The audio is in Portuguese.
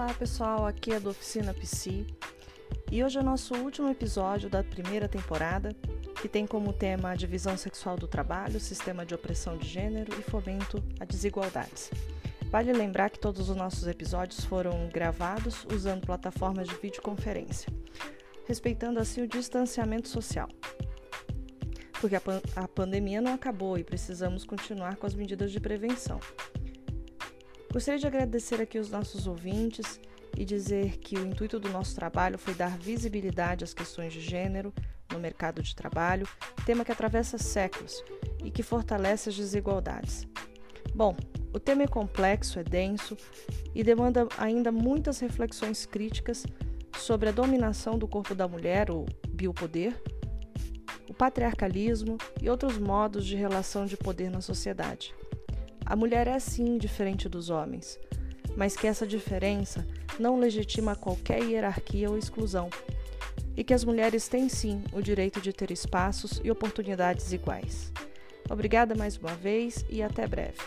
Olá pessoal, aqui é do Oficina PC e hoje é nosso último episódio da primeira temporada que tem como tema a divisão sexual do trabalho, sistema de opressão de gênero e fomento a desigualdades. Vale lembrar que todos os nossos episódios foram gravados usando plataformas de videoconferência, respeitando assim o distanciamento social. Porque a, pan a pandemia não acabou e precisamos continuar com as medidas de prevenção. Gostaria de agradecer aqui os nossos ouvintes e dizer que o intuito do nosso trabalho foi dar visibilidade às questões de gênero no mercado de trabalho, tema que atravessa séculos e que fortalece as desigualdades. Bom, o tema é complexo, é denso e demanda ainda muitas reflexões críticas sobre a dominação do corpo da mulher, o biopoder, o patriarcalismo e outros modos de relação de poder na sociedade. A mulher é sim diferente dos homens, mas que essa diferença não legitima qualquer hierarquia ou exclusão, e que as mulheres têm sim o direito de ter espaços e oportunidades iguais. Obrigada mais uma vez e até breve.